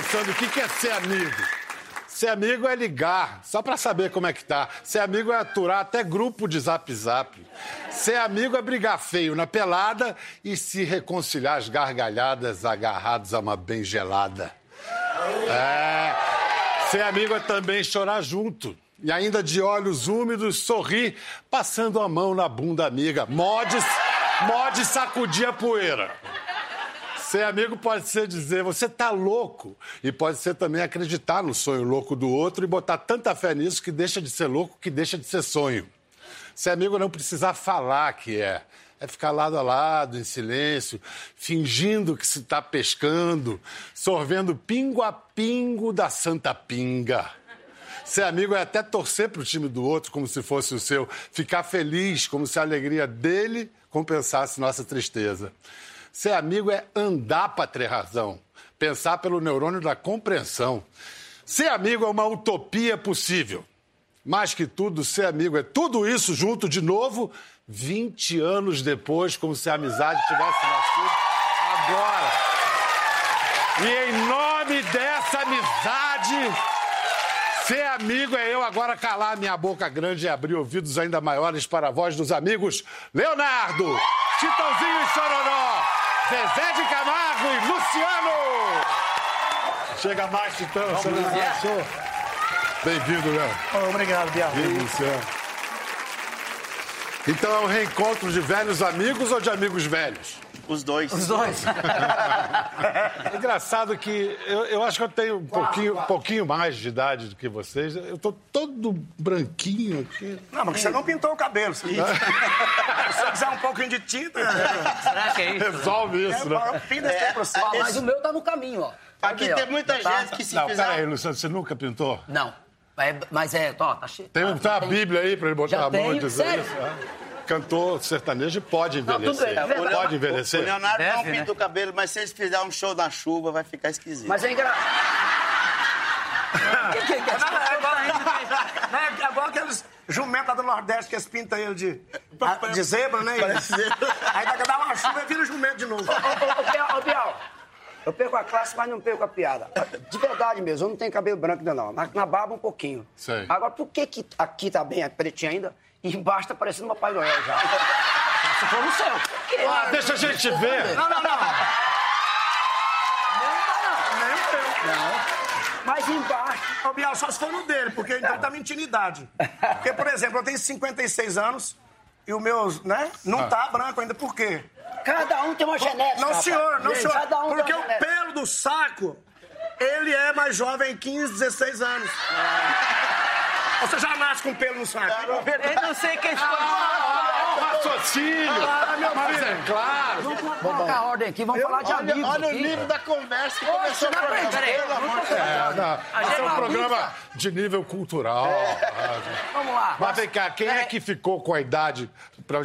pensando o que é ser amigo. Ser amigo é ligar, só pra saber como é que tá. Ser amigo é aturar até grupo de zap zap. Ser amigo é brigar feio na pelada e se reconciliar às gargalhadas agarrados a uma bem gelada. É. Ser amigo é também chorar junto. E ainda de olhos úmidos, sorrir, passando a mão na bunda amiga. Modes, modes sacudir a poeira. Ser amigo pode ser dizer você tá louco e pode ser também acreditar no sonho louco do outro e botar tanta fé nisso que deixa de ser louco que deixa de ser sonho. Ser amigo não precisar falar que é. É ficar lado a lado, em silêncio, fingindo que se está pescando, sorvendo pingo a pingo da santa pinga. Ser amigo é até torcer para o time do outro como se fosse o seu, ficar feliz como se a alegria dele compensasse nossa tristeza. Ser amigo é andar para ter razão, pensar pelo neurônio da compreensão. Ser amigo é uma utopia possível. Mais que tudo, ser amigo é tudo isso junto de novo, 20 anos depois, como se a amizade tivesse nascido agora. E em nome dessa amizade, ser amigo é eu agora calar minha boca grande e abrir ouvidos ainda maiores para a voz dos amigos Leonardo, Titãozinho e Chororó, Zezé de Camargo e Luciano. Chega mais, não achou? Bem-vindo, Léo. Obrigado, Bial. Bem-vindo, Luciano. Então é um reencontro de velhos amigos ou de amigos velhos? Os dois. Os dois. É engraçado que eu, eu acho que eu tenho um pouquinho, um pouquinho mais de idade do que vocês. Eu tô todo branquinho aqui. Não, mas você não pintou o cabelo. Se você quiser um pouquinho de tinta, Será que é isso? Resolve isso, né? é, pinta esse pro Ó, mas o meu tá no caminho, ó. Aqui tem muita Tá- gente que se Não, fizer... peraí, Luciano, você nunca pintou? Não. É, mas é, ó, tá cheio. Tem, um, tá, tem uma tem- Bíblia aí pra ele botar Já a mão e dizer sério? isso? Ah. Cantor sertanejo pode tudo envelhecer. bem, é pode O envelhecer. Leonardo Deve, não pinta né? o cabelo, mas se eles fizerem um show na chuva, vai ficar esquisito. Mas é engraçado. que, que, que, É igual, né, é igual aqueles jumentas do Nordeste que eles pintam ele de, de zebra, né? Aí daqui a dar uma chuva e vira jumento de novo. Ô, ô, ô, Bial, ô, Bial, eu perco a classe, mas não perco a piada. De verdade mesmo, eu não tenho cabelo branco ainda não. Na, na barba um pouquinho. Sei. Agora, por que, que aqui tá bem, é pretinho ainda, e embaixo tá parecendo uma Pai Noel já? Se for no céu. Ah, deixa a gente ver. Não, não, não. Mas embaixo. Ô, Bial, só se for no dele, porque então ele tá mentindo idade. Porque, por exemplo, eu tenho 56 anos e o meu, né, não tá branco ainda. Por quê? Cada um tem uma genética. Não, senhor, não, senhor. Cada um tem Porque uma o pelo do saco, ele é mais jovem, 15, 16 anos. Você já nasce com pelo no saco. Eu não sei quem escolheu. Raciocínio. Mas é claro. Vamos colocar a ordem aqui, vamos falar de olha, amigos olha o aqui. nível da conversa que começou o não programa. aprendi. Pelo amor de Deus. É, não, esse é um programa de nível cultural. Vamos lá. Mas vem cá, quem é que ficou com a idade, pra,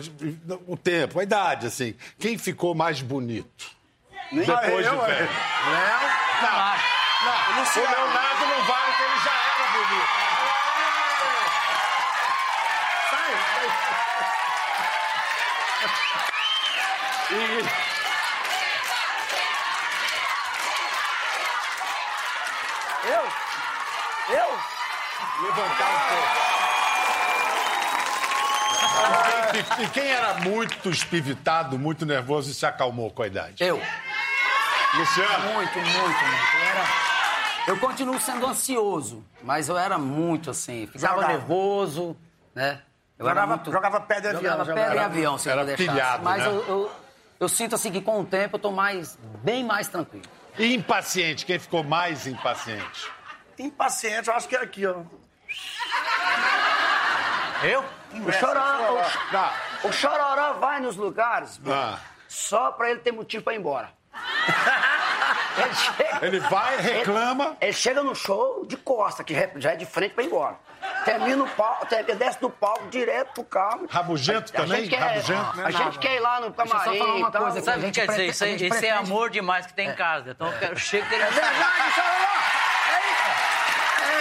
o tempo, a idade, assim, quem ficou mais bonito? Depois de eu, velho. Não, não, o Leonardo não vale que ele já era bonito. E... Eu? Eu? levantar um pouco. E quem era muito espivitado, muito nervoso e se acalmou com a idade? Eu. Luciano? Muito, muito, muito. Eu, era... eu continuo sendo ansioso, mas eu era muito assim. Ficava Jogava. nervoso, né? Eu era Jogava- muito... jogava pedra em avião, Jogava pedra em Era- avião, se era eu deixasse. pilhado, Mas né? eu, eu, eu sinto assim que com o tempo eu tô mais, bem mais tranquilo. E impaciente, quem ficou mais impaciente? Impaciente, eu acho que é aqui, ó. Eu? O chororó, o, Ah, o chororó vai nos lugares Ah. só pra ele ter motivo pra ir embora. ele, chega, ele vai, reclama. ele chega no show de costa, que já é de frente pra ir embora. Termina o palco, desce do palco direto pro carro. Rabugento A- a também? quer- Rabugento? A gente quer ir lá no Deixa eu só camarim falar uma e tal. coisa aqui, Sabe a o que quer dizer? prete- Isso, a é- gente isso é amor demais que tem em casa. Então eu quero chega dele. É verdade, chororó!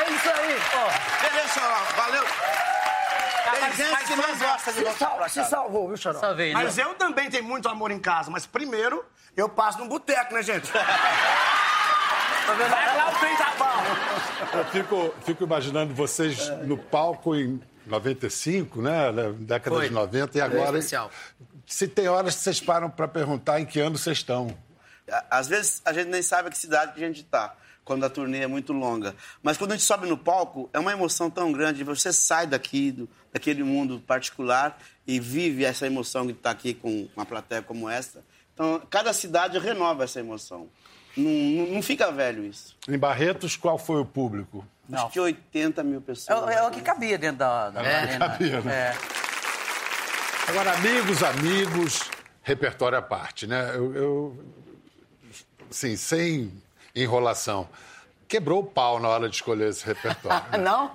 É isso aí, pô. Beleza, senhor. Valeu. Tem gente que não gosta de Se, sal- se salvou, viu? Salvei, né? Mas eu também tenho muito amor em casa, mas primeiro eu passo num boteco, né, gente? Vai lá o trem tá. Eu fico, fico imaginando vocês no palco em 95, né? Na década Foi. de 90, e agora. especial. Se tem horas que vocês param para perguntar em que ano vocês estão. Às vezes a gente nem sabe que cidade que a gente tá, quando a turnê é muito longa. Mas quando a gente sobe no palco, é uma emoção tão grande. Você sai daqui, do, daquele mundo particular e vive essa emoção de estar aqui com uma plateia como essa. Então, cada cidade renova essa emoção. Não, não, não fica velho isso. Em Barretos, qual foi o público? Acho que 80 mil É, pessoas. o- é o que cabia dentro da, da É, arena. cabia, né? É. Agora, amigos, amigos, repertório à parte, né? Eu, eu assim, sem enrolação. Quebrou o pau na hora de escolher esse repertório. né? Não?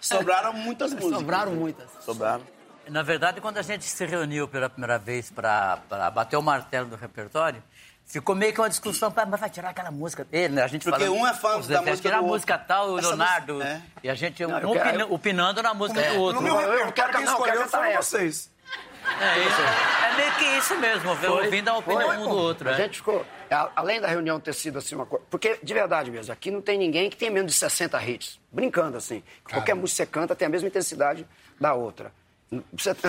Sobraram muitas músicas. Sobraram muitas. Sobraram. Na verdade, quando a gente se reuniu pela primeira vez para bater o martelo do repertório, ficou meio que uma discussão, "Pá, mas vai tirar aquela música dele, né? A gente Porque falando, um é fã "Pô, Zé, da tem que música tirar do a música outro." tal, o Leonardo. música- é. E a gente Não, um quero- opina- opinando na música do No outro. meu eu repertório, quero quem escolheu foram vocês. É, isso. É meio que isso mesmo, ver, ouvindo a opinião Foi, um do outro. A é. gente ficou. Além da reunião ter sido assim uma coisa. Porque, de verdade mesmo, aqui não tem ninguém que tem menos de 60 hits. Brincando assim. Qualquer música que você canta tem a mesma intensidade da outra.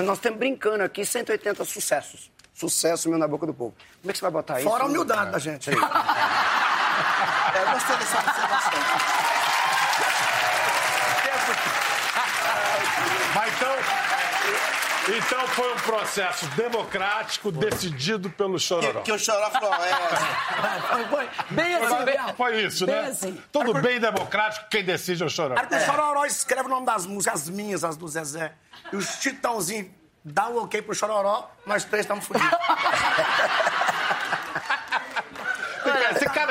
Nós temos brincando aqui 180 sucessos. Sucesso mesmo na boca do povo. Como é que você vai botar isso? Fora a humildade da gente. É, eu gostei dessa observação. Mas então. Então foi um processo democrático decidido pelo Que, Chororó. que o Choró falou, é... Foi, foi. Bem assim, Foi-. Foi isso, Bem né? assim. Tudo bem democrático, quem decide é o Chororó. Aí o Chororó escreve o nome das músicas, as minhas, as do Zezé. E o Chitãozinho dá um ok pro Chororó, nós três estamos fodidos.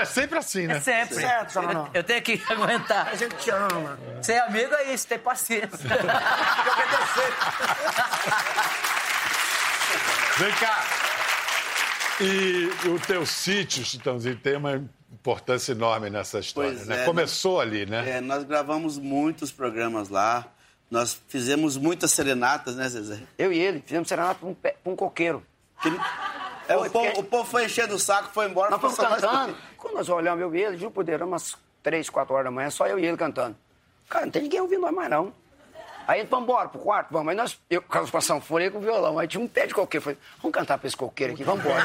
É sempre assim, né? É sempre. Certo, Chororó. Eu tenho que aguentar. A gente te ama. Ser amigo é isso, ter paciência. Vem cá. E o teu sítio, Chitãozinho, tem uma importância enorme nessa história, Pois né? é, Começou ali, né? É, nós gravamos muitos programas lá. Nós fizemos muitas serenatas, né, Zezé? Eu e ele fizemos serenata pra um, um coqueiro. É, o, povo, porque- o povo foi enchendo o saco, foi embora. Nós fomos cantando. Quando nós olhamos, eu e ele, Deus, era umas 3, 4 horas da manhã, só eu e ele cantando. Cara, não tem ninguém ouvindo nós mais, não. Aí ele, vamos embora pro quarto, vamos. Aí nós, eu com a sanfona e com o violão. Aí tinha um pé de coqueiro. Falei, vamos cantar pra esse coqueiro aqui, vamos embora.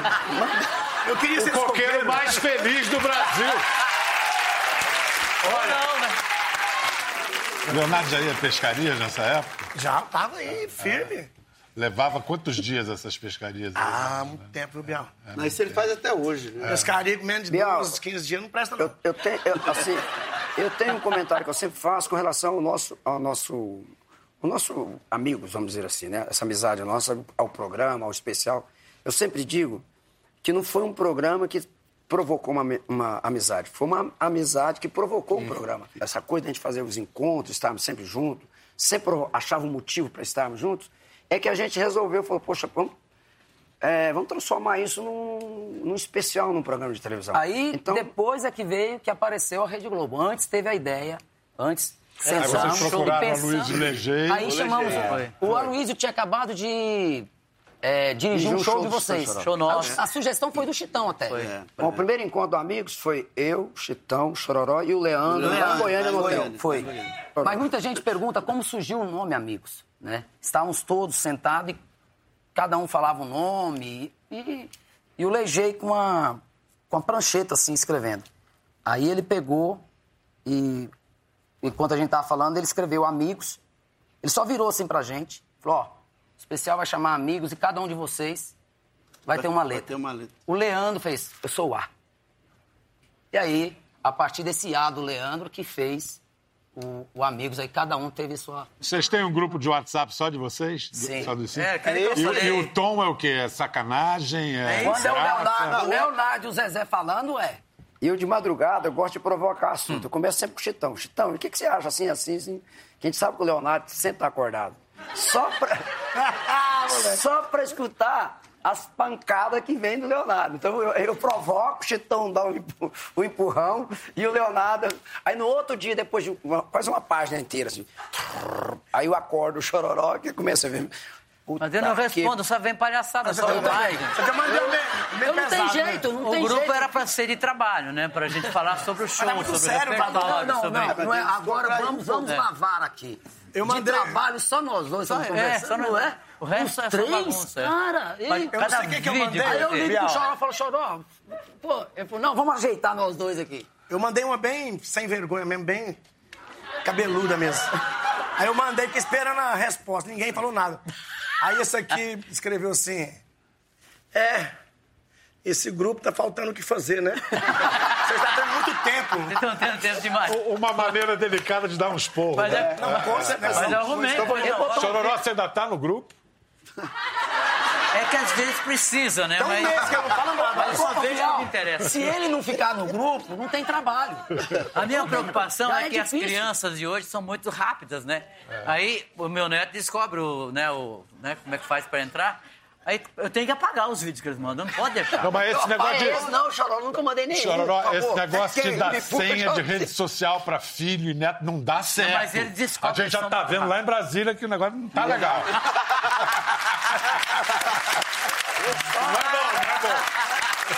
Eu queria ser O coqueiro coqueiro. mais feliz do Brasil. Não, né? Leonardo já ia pescaria nessa época? Já tava aí, firme. Levava quantos dias essas pescarias? aí? Ah, muito tempo, viu, Biel? Mas isso ele faz até hoje. Né? Pescaria com menos de Biel, 12, 15 dias não presta, não. Eu, eu tenho, eu, assim, eu tenho um comentário que eu sempre faço com relação ao nosso, ao nosso, o nosso amigos, vamos dizer assim, né? Essa amizade nossa ao programa, ao especial. Eu sempre digo que não foi um programa que provocou uma, uma amizade, foi uma amizade que provocou o programa. Essa coisa de a gente fazer os encontros, estarmos sempre juntos, sempre achava um motivo para estarmos juntos, é que a gente resolveu, falou, poxa, vamos, é, vamos transformar isso num, num especial num programa de televisão. Aí, então, depois é que veio que apareceu a Rede Globo. Antes teve a ideia, antes Aí sentamos vocês procuraram e a pensamos. Luiz Legei. Aí chamamos. Foi, O Aloysio tinha acabado de é, dirigir um show de vocês. Show nosso. A, a sugestão foi do Chitão até. É. Bom, o primeiro encontro do Amigos foi eu, Chitão, Chororó e o Leandro, lá em Leandro, Goiânia, no lá hotel. Foi. Mas muita gente pergunta como surgiu o nome Amigos, né? Estávamos todos sentados e cada um falava um nome e, e o Legei com uma, com uma prancheta assim, escrevendo. Aí ele pegou e, enquanto a gente tava falando, ele escreveu Amigos. Ele só virou assim pra gente, falou, ó, o especial vai chamar Amigos e cada um de vocês vai ter uma Vai letra. ter uma letra. O Leandro fez, eu sou o A. E aí, a partir desse A do Leandro, que fez o, o Amigos, aí cada um teve sua. Vocês têm um grupo de WhatsApp só de vocês? Sim. Só dos cinco? É, que nem eu e, e o tom é o quê? É sacanagem? É Quando é o? Leonardo, o Leonardo e o Zezé falando, é. E eu, de madrugada, eu gosto de provocar assunto. Eu começo sempre com o Chitão. Chitão, o que, que você acha assim, assim, assim? Que a gente sabe que o Leonardo sempre tá acordado. Só pra, só pra escutar as pancadas que vem do Leonardo. Então eu, eu provoco, o Chitão dá um, um empurrão e o Leonardo. Aí no outro dia, depois de uma- quase uma página inteira, assim. Aí eu acordo o chororó que começa a ver. Puta Mas eu não que- respondo, só vem palhaçada, só eu, vai. eu mandei um meio, meio Eu não tenho né? jeito, não O tem grupo jeito. era pra ser de trabalho, né? Pra gente falar sobre o show, é muito sobre o sério, Não, repertório, não, sobre... não, não é. Agora vamos, vamos lavar aqui. Eu mandei- De trabalho, só nós dois estamos é, só não é? o resto Os é só três, bagunça, é. cara. ei, Mas Eu não sei o que que eu mandei. Aí eu Bial. pro Choró e falei, Choró, pô, ele falou, não, vamos ajeitar nós dois aqui. Eu mandei uma bem sem vergonha mesmo, bem cabeluda mesmo. Aí eu mandei, fiquei esperando a resposta, ninguém falou nada. Aí esse aqui escreveu assim: É, esse grupo tá faltando o que fazer, né? Vocês estão tendo muito tempo. Vocês estão tendo tempo demais. Uma maneira delicada de dar uns porros. Mas né? é, Não, com certeza. mas eu arrumei. Então, Chororó, você ainda tá no grupo? É que às vezes precisa, né? Um Mas mês que eu não falo nada. mas o Bial, que interessa. Se ele não ficar no grupo, não tem trabalho. A minha preocupação Já é é que as crianças de hoje são muito rápidas, né? Aí o meu neto descobre o, né, o, né, como é que faz pra entrar. Aí eu tenho que apagar os vídeos que eles mandam, não pode deixar. Não, mas esse negócio de... esse não, Choró, nunca mandei nenhum. Chororó, por esse negócio de dar senha de eu- rede social pra filho e neto não dá certo. mas ele descobre A gente já tá vendo lá em Brasília que o negócio não tá legal. não é bom, não é bom.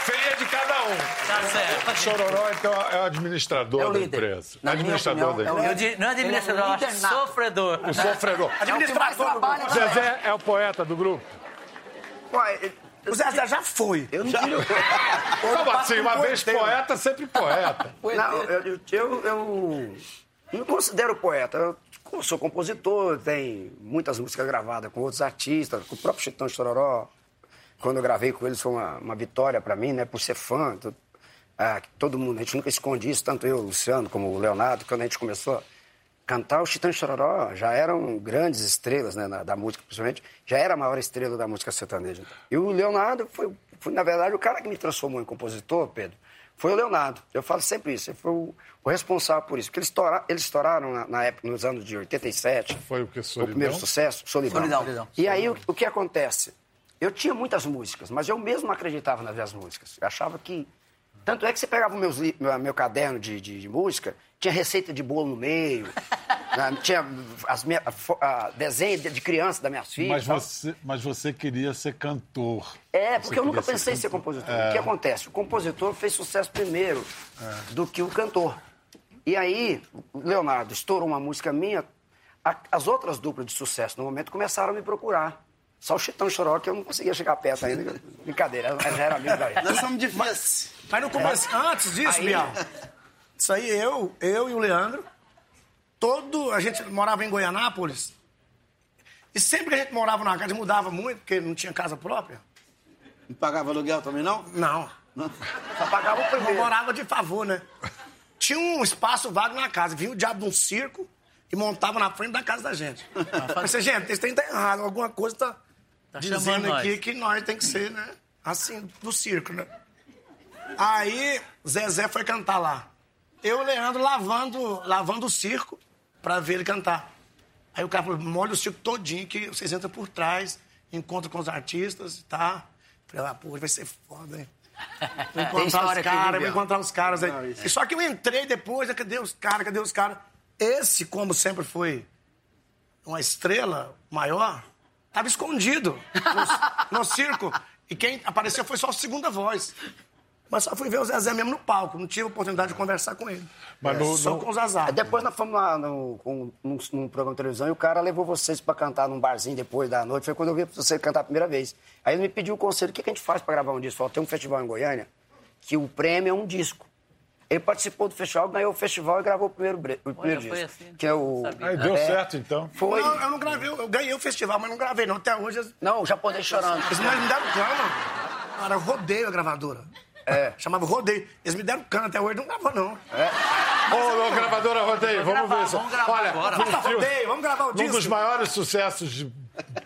Senha de cada um. Tá certo. Chororó, então, é o administrador É o da empresa. Na administrador opinião, da é o empresa. Eu di- não é administrador, é eu nato. sofredor. O sofredor. É o né? Zezé é o poeta do grupo? Ué, O Zezé já foi. eu não tiro. Como assim? Uma um vez poeta, sempre poeta. Não, eu, eu, eu, eu não considero poeta. Eu sou compositor, tenho muitas músicas gravadas com outros artistas, com o próprio Chitão Chororó. Quando eu gravei com eles foi uma, uma vitória para mim, né? Por ser fã. tu- ah, todo mundo, a gente nunca esconde isso, tanto eu, o Luciano, como o Leonardo, quando a gente começou cantar, o Chitão Chororó já eram grandes estrelas né, na- da música, principalmente. Já era a maior estrela da música sertaneja. E o Leonardo foi, foi, na verdade, o cara que me transformou em compositor, Pedro, foi o Leonardo. Eu falo sempre isso. Ele foi o, o responsável por isso. Porque eles, estoura, eles estouraram na, na época, nos anos de 87. Foi o que, O Solidão? primeiro sucesso, Solidão. Solidão. Solidão. E aí, o, o que acontece? Eu tinha muitas músicas, mas eu mesmo não acreditava nas minhas músicas. Eu achava que... Tanto é que você pegava o meus meu, meu caderno de, de- de música, tinha receita de bolo no meio, né, tinha as minha, a a desenho de, de criança das minhas filhas. Mas você, mas você queria ser cantor. É, Você porque eu nunca pensei em ser compositor. É. O que acontece? O compositor fez sucesso primeiro do que o cantor. E aí, o Leonardo estourou uma música minha, a- as outras duplas de sucesso no momento começaram a me procurar. Só o Chitão Choró, que eu não conseguia chegar perto ainda. Brincadeira, já era amigo da gente. Nós somos difíceis. Mas no começo, antes disso, Aí- Bial, isso aí eu, eu e o Leandro, todo. A gente morava em Goianápolis. E sempre que a gente morava numa casa, a gente mudava muito, porque não tinha casa própria. Não pagava aluguel também, não? Não. Só pagava o Eu primeiro. morava de favor, né? Tinha um espaço vago na casa. Vinha o diabo de um circo e montava na frente da casa da gente. Eu pensei, gente, esse trem tá errado. Alguma coisa tá, Tá dizendo aqui nós. que nós tem que ser, né? Assim, do circo, né? Aí, Zezé foi cantar lá. Eu e o Leandro lavando, lavando o circo pra ver ele cantar. Aí o cara falou, molha o circo todinho que vocês entram por trás, encontram com os artistas e tá. Falei, ah, pô, vai ser foda, hein? Vou encontrar os caras, vou encontrar os caras aí. E só que eu entrei depois, né, cadê os caras, cadê os caras? Esse, como sempre foi uma estrela maior, tava escondido no, no circo. E quem apareceu foi só a segunda voz. Mas só fui ver o Zezé mesmo no palco, não tive oportunidade de conversar com ele. Mas É, no- só no- com os azar. Aí depois nós fomos lá no, com- num, num programa de televisão e o cara levou vocês pra cantar num barzinho depois da noite. Foi quando eu vi você cantar a primeira vez. Aí ele me pediu o conselho: o que, que a gente faz pra gravar um disco? Falou, tem um festival em Goiânia que o prêmio é um disco. Ele participou do festival, ganhou o festival e gravou o primeiro, o primeiro foi disco. assim? Que é o. Aí deu É. certo, então. Foi. Não, eu não gravei, eu ganhei o festival, mas não gravei não. Até hoje eles Não, o japonês chorando. eles me deram cana. Cara, eu rodeio a gravadora. É. Chamava rodeio. Eles me deram cana até hoje, não gravou não. Ô, ô, gravadora Rodeio, vamos gravar, ver isso. vamos gravar Olha, agora. filme- rodeio, vamos gravar o Um disco. dos maiores sucessos de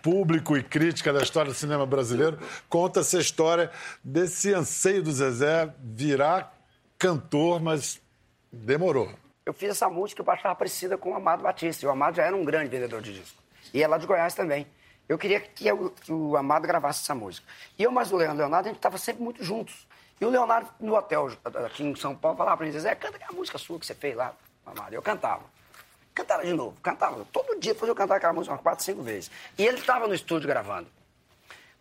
público e crítica da história do cinema brasileiro conta-se a história desse anseio do Zezé virar cantor, mas demorou. Eu fiz essa música, eu achava parecida com o Amado Batista. E o Amado já era um grande vendedor de disco. E é lá de Goiás também. Eu queria que, eu- que o Amado gravasse essa música. E eu mais o Leandro Leonardo, a gente estava sempre muito juntos. E o Leonardo, no hotel aqui em São Paulo, falava pra mim, Zé, canta aquela música sua que você fez lá, Amado. Eu cantava. Cantaram de novo, cantava. Todo dia depois eu cantava aquela música umas quatro, cinco vezes. E ele estava no estúdio gravando.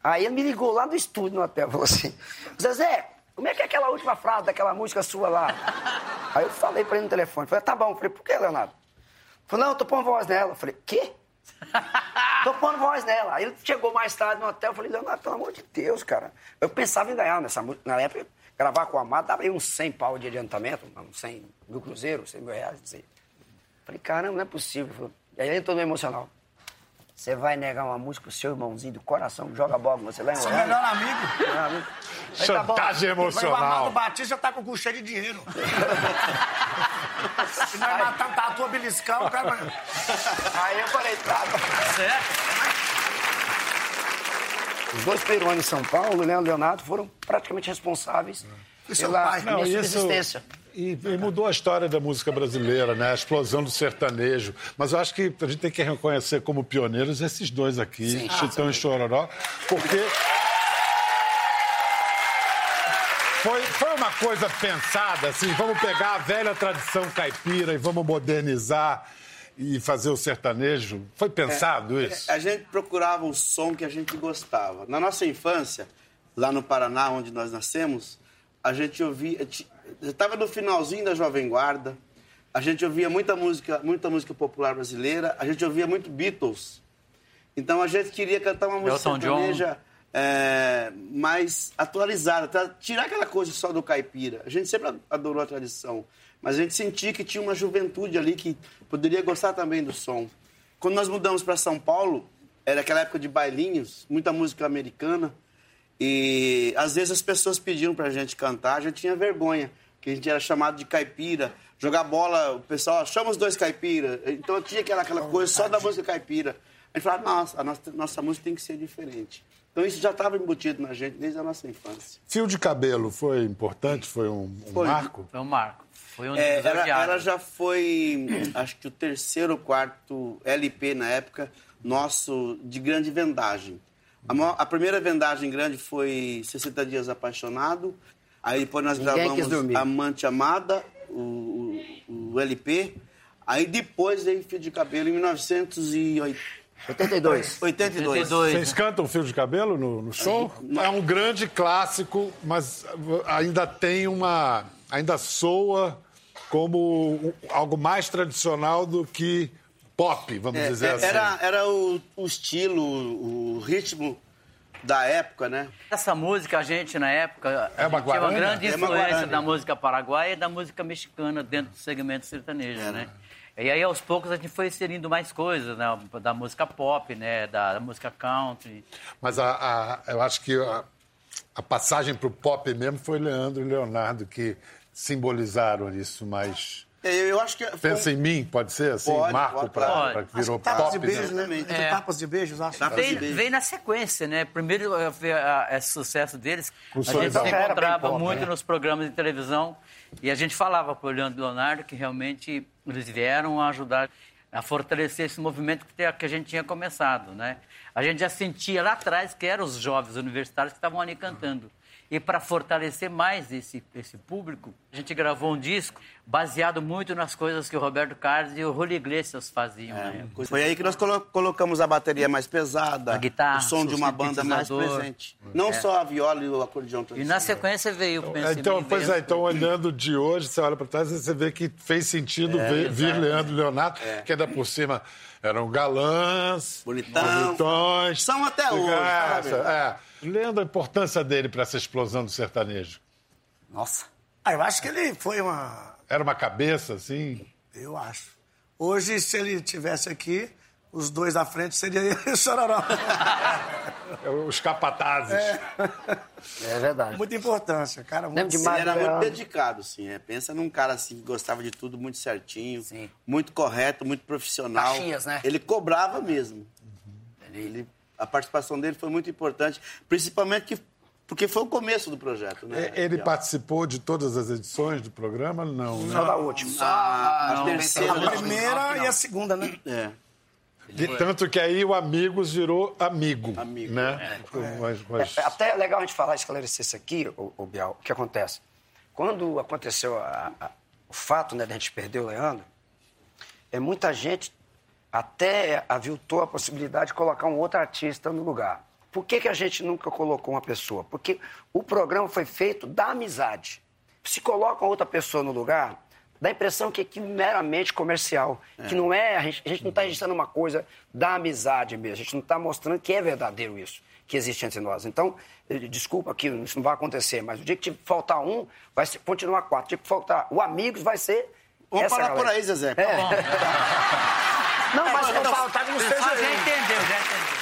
Aí ele me ligou lá do estúdio no hotel, falou assim, Zezé, como é que é aquela última frase daquela música sua lá? Aí eu falei pra ele no telefone, falei, tá bom. Falei, por que, Leonardo? Falei, não, eu tô pondo voz nela. Falei, quê? Tô pondo voz nela. Aí ele chegou mais tarde no hotel, eu falei, Leonardo, pelo amor de Deus, cara. Eu pensava em ganhar nessa música. Na época, gravar com a Amado, dava aí uns 100 pau de adiantamento, uns 100 do Cruzeiro, 100 mil reais, sei. Falei, caramba, não é possível. Falei, E aí ele entrou no emocional. Você vai negar uma música pro seu irmãozinho do coração que joga bola com você lá em Seu melhor amigo. Tá. Chantagem o emocional. Amado Batista tá com o cu cheio de dinheiro. Se não é matar um tatu beliscão, o cara... Aí eu falei, tá. Os dois peruanos em São Paulo, o Leandro e o Leonardo, foram praticamente responsáveis E seu pela Não, isso- subsistência. E, e mudou a história da música brasileira, né? A explosão do sertanejo. Mas eu acho que a gente tem que reconhecer como pioneiros esses dois aqui, Chitão e Chororó, porque. Foi, foi uma coisa pensada, assim, vamos pegar a velha tradição caipira e vamos modernizar e fazer o sertanejo. Foi pensado isso? A gente procurava o som que a gente gostava. Na nossa infância, lá no Paraná, onde nós nascemos, a gente ouvia. Estava no finalzinho da Jovem Guarda, a gente ouvia muita música, muita música popular brasileira, a gente ouvia muito Beatles. Então a gente queria cantar uma música Elton John. É, mais atualizada, pra tirar aquela coisa só do caipira. A gente sempre adorou a tradição, mas a gente sentia que tinha uma juventude ali que poderia gostar também do som. Quando nós mudamos para São Paulo, era aquela época de bailinhos, muita música americana, e às vezes as pessoas pediam pra gente cantar, a gente tinha vergonha, que a gente era chamado de caipira. Jogar bola, o pessoal chama os dois caipira. Então tinha aquela, aquela coisa só da música caipira. A gente falava, nossa, a nossa, nossa música tem que ser diferente. Então isso já estava embutido na gente desde a nossa infância. Fio de cabelo foi importante? Foi um, um Foi. marco? Foi um marco. Foi um É, ela, ela já foi, acho que o terceiro ou quarto LP na época, nosso de grande vendagem. A, maior- a primeira vendagem grande foi 60 Dias Apaixonado. Aí depois nós Ninguém gravamos. Amante Amada, o, o, o LP. Aí depois veio Fio de Cabelo em 1982. 82. 82. Vocês cantam Fio de Cabelo no, no show? É um grande clássico, mas ainda tem uma. ainda soa como algo mais tradicional do que pop, vamos É, dizer é, assim. era era o, o estilo, o ritmo da época, né? Essa música, a gente, na época, É uma gente tinha uma grande É uma influência guarana. da música paraguaia e da música mexicana dentro do segmento sertanejo, né? E aí, aos poucos, a gente foi inserindo mais coisas, né? Da música pop, né? Da, da música country. Mas a, a- eu acho que a, a passagem para o pop mesmo foi Leandro e Leonardo que simbolizaram isso mais. É, Eu acho que. foi um- Pensa em mim, pode ser assim? Pode, Marco pode, para pode. que virou Tapas pop. de beijos, né? né? É. tapas de beijos, acho. Tapas Veio, de beijo. veio na sequência, né? Primeiro, esse sucesso deles, Com a gente Solidão. se Era bem encontrava pop, muito né? nos programas de televisão e a gente falava com o Leandro e Leonardo que realmente eles vieram ajudar a fortalecer esse movimento que a gente tinha começado, né? A gente já sentia lá atrás que eram os jovens universitários que estavam ali cantando. E para fortalecer mais esse, esse público, a gente gravou um disco baseado muito nas coisas que o Roberto Carlos e o Julio Iglesias faziam. né? Foi aí que nós colo- colocamos a bateria mais pesada, A guitarra, o som de uma banda mais presente. Não só a viola e o acordeão E na sequência veio o É, Então, Mim, pois é, então olhando de hoje, você olha para trás e você vê que fez sentido ver, vir Leandro e Leonardo, que ainda por cima eram galãs, Bonitão. bonitões. São até hoje, é. Leandro, a importância dele para essa explosão do sertanejo. Nossa. Ah, eu acho que ele foi uma... Era uma cabeça, assim? Eu acho. Hoje, se ele tivesse aqui, os dois da frente seria ele e o Chororó. Os capatazes. É verdade. Muita importância, cara. Muito de Ele era muito dedicado, sim. É. Pensa num cara assim que gostava de tudo muito certinho, Sim. muito correto, muito profissional. Caxias, né? Ele cobrava mesmo. Ele, a participação dele foi muito importante, principalmente que, porque foi o começo do projeto. Né? É, Ele participou de todas as edições do programa? Não, né? Só da última. Só a não, terceira- A primeira não, não. e a segunda, né? É. De- tanto que aí o Amigos virou amigo. Amigo, Né? Com as- com as- É até legal a gente falar, esclarecer isso aqui, o, o Bial. O que acontece? Quando aconteceu a- a- o fato né, de a gente perder o Leandro, é, muita gente até aviltou a possibilidade de colocar um outro artista no lugar. Por que, que a gente nunca colocou uma pessoa? Porque o programa foi feito da amizade. Se coloca outra pessoa no lugar, dá a impressão que é aquilo meramente comercial. Que não é. A gente, a gente não está registrando uma coisa da amizade mesmo. A gente não está mostrando que é verdadeiro isso, que existe entre nós. Então, eh, desculpa que isso não vai acontecer, mas o dia que faltar um, vai ser, continuar quatro. O dia que faltar o amigos, vai ser. Vamos essa parar galera. por aí, Zezé. É. Não, mas Não, não, faltar que não Ah, seja já ele. entendeu, já entendeu.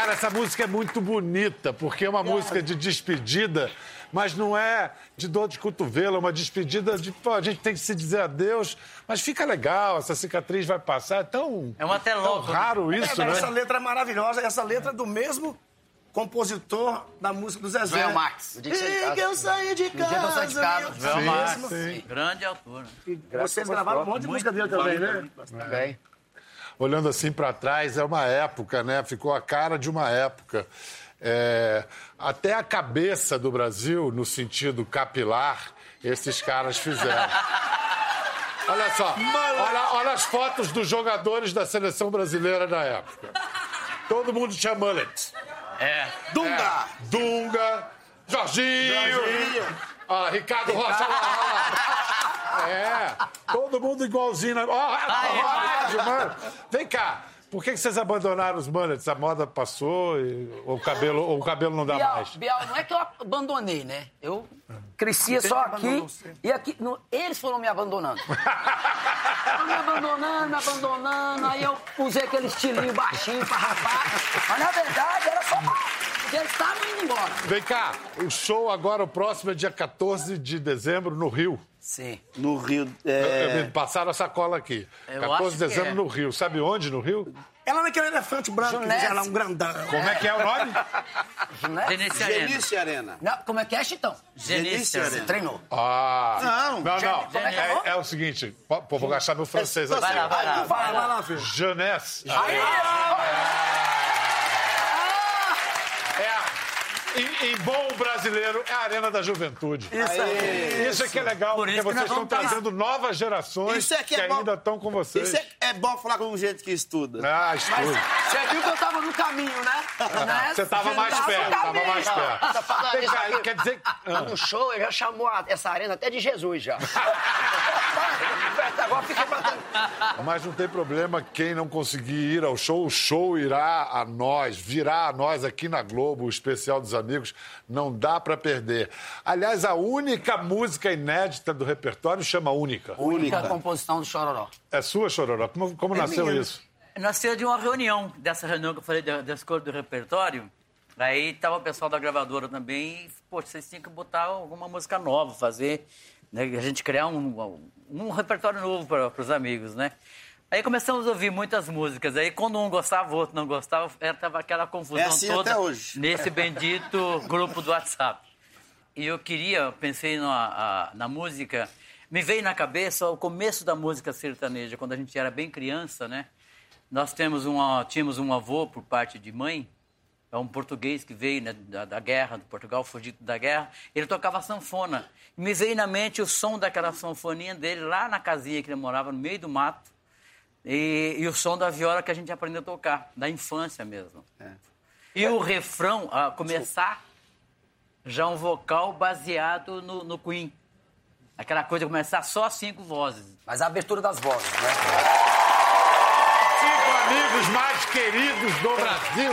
Cara, essa música é muito bonita, porque é uma música de despedida, mas não é de dor de cotovelo, é uma despedida de. Pô, a gente tem que se dizer adeus, mas fica legal, essa cicatriz vai passar. É tão. É um até tão louco, né? raro É, isso, mas né? Essa letra é maravilhosa. Essa letra é do mesmo compositor da música do Zezé. Joel Marques. O dia que E que eu saí de dia que eu saí de casa. Joel Sim, Marcos, sim. grande altura. Vocês gravaram um monte de música dele também, né? Bem. Olhando assim para trás, é uma época, né? Ficou a cara de uma época. É, até a cabeça do Brasil, no sentido capilar, esses caras fizeram. Olha só, olha, olha as fotos dos jogadores da seleção brasileira na época. Todo mundo tinha mullet. É. Dunga! Dunga, Jorginho, Ah, Ricardo Rocha. olha lá. É, todo mundo igualzinho. Na... Ó, ó, mano. Vem cá, por que que vocês abandonaram os mullets? A moda passou e ou o cabelo, ou o cabelo não dá Bial, mais? Bial, não é que eu abandonei, né? Eu crescia só aqui e aqui. no- eles foram me abandonando. Foram me abandonando, me abandonando. Aí eu usei aquele estilinho baixinho pra rapar. Mas na verdade era só. Porque eles estavam indo embora. Vem cá, o show agora, o próximo é dia 14 de dezembro no Rio. Sim. No Rio. é, Me Passaram a sacola aqui. Eu 14 acho de dezembro é. no Rio. Sabe onde no Rio? Ela naquele elefante branco que Junete. fizeram lá, um grandão. Como é que é o nome? Né? Genice Arena. Genice Arena. Não, como é que é, Chitão? Genice Arena. Você treinou. Ah. Não. Não, não. É é? É, é o seguinte, pô, pô, vou gastar meu francês aqui. Vai lá, vai lá. Vai lá, lá, filho. Jeunesse. É, em, em bom brasileiro, é a Arena da Juventude. Isso aí. Isso é que é legal, Por porque que vocês estão trazendo novas gerações Isso é que é que bom. ainda estão com vocês. Isso é, é bom falar com gente que estuda. Ah, estudo. Você viu que eu tava no caminho, né? Né? Você tava mais Tava perto, tava caminho. mais perto. Tá falando Vem isso cá, aqui. quer dizer... Lá no show, ele já chamou a- essa arena até de Jesus já. Agora fica batendo. Mas não tem problema quem não conseguir ir ao show, o show irá a nós, virá a nós aqui na Globo, o especial dos amigos, não dá pra perder. Aliás, a única música inédita do repertório chama Única. Única Única. composição do Chororó. É sua, Chororó? Como, como nasceu minha. isso? Nasceu de uma reunião, dessa reunião que eu falei da- das cores do repertório. Aí tava o pessoal da gravadora também, e, poxa, vocês tinham que botar alguma música nova, fazer, né, a gente criar um, um repertório novo para os amigos, né? Aí começamos a ouvir muitas músicas. Aí quando um gostava, o outro não gostava, era, tava aquela confusão É assim toda até hoje. nesse bendito grupo do WhatsApp. E eu queria, pensei na, a- na música, me veio na cabeça o começo da música sertaneja, quando a gente era bem criança, né? Nós temos uma, tínhamos um avô por parte de mãe, é um português que veio né, da, da guerra, do Portugal, fugido da guerra. Ele tocava sanfona. Me veio na mente o som daquela sanfoninha dele lá na casinha que ele morava, no meio do mato. E, e o som da viola que a gente aprendeu a tocar, da infância mesmo. E o refrão, a começar, já um vocal baseado no, no Queen. Aquela coisa de começar só cinco vozes. Mas a abertura das vozes, né? Cinco amigos mais queridos do Brasil.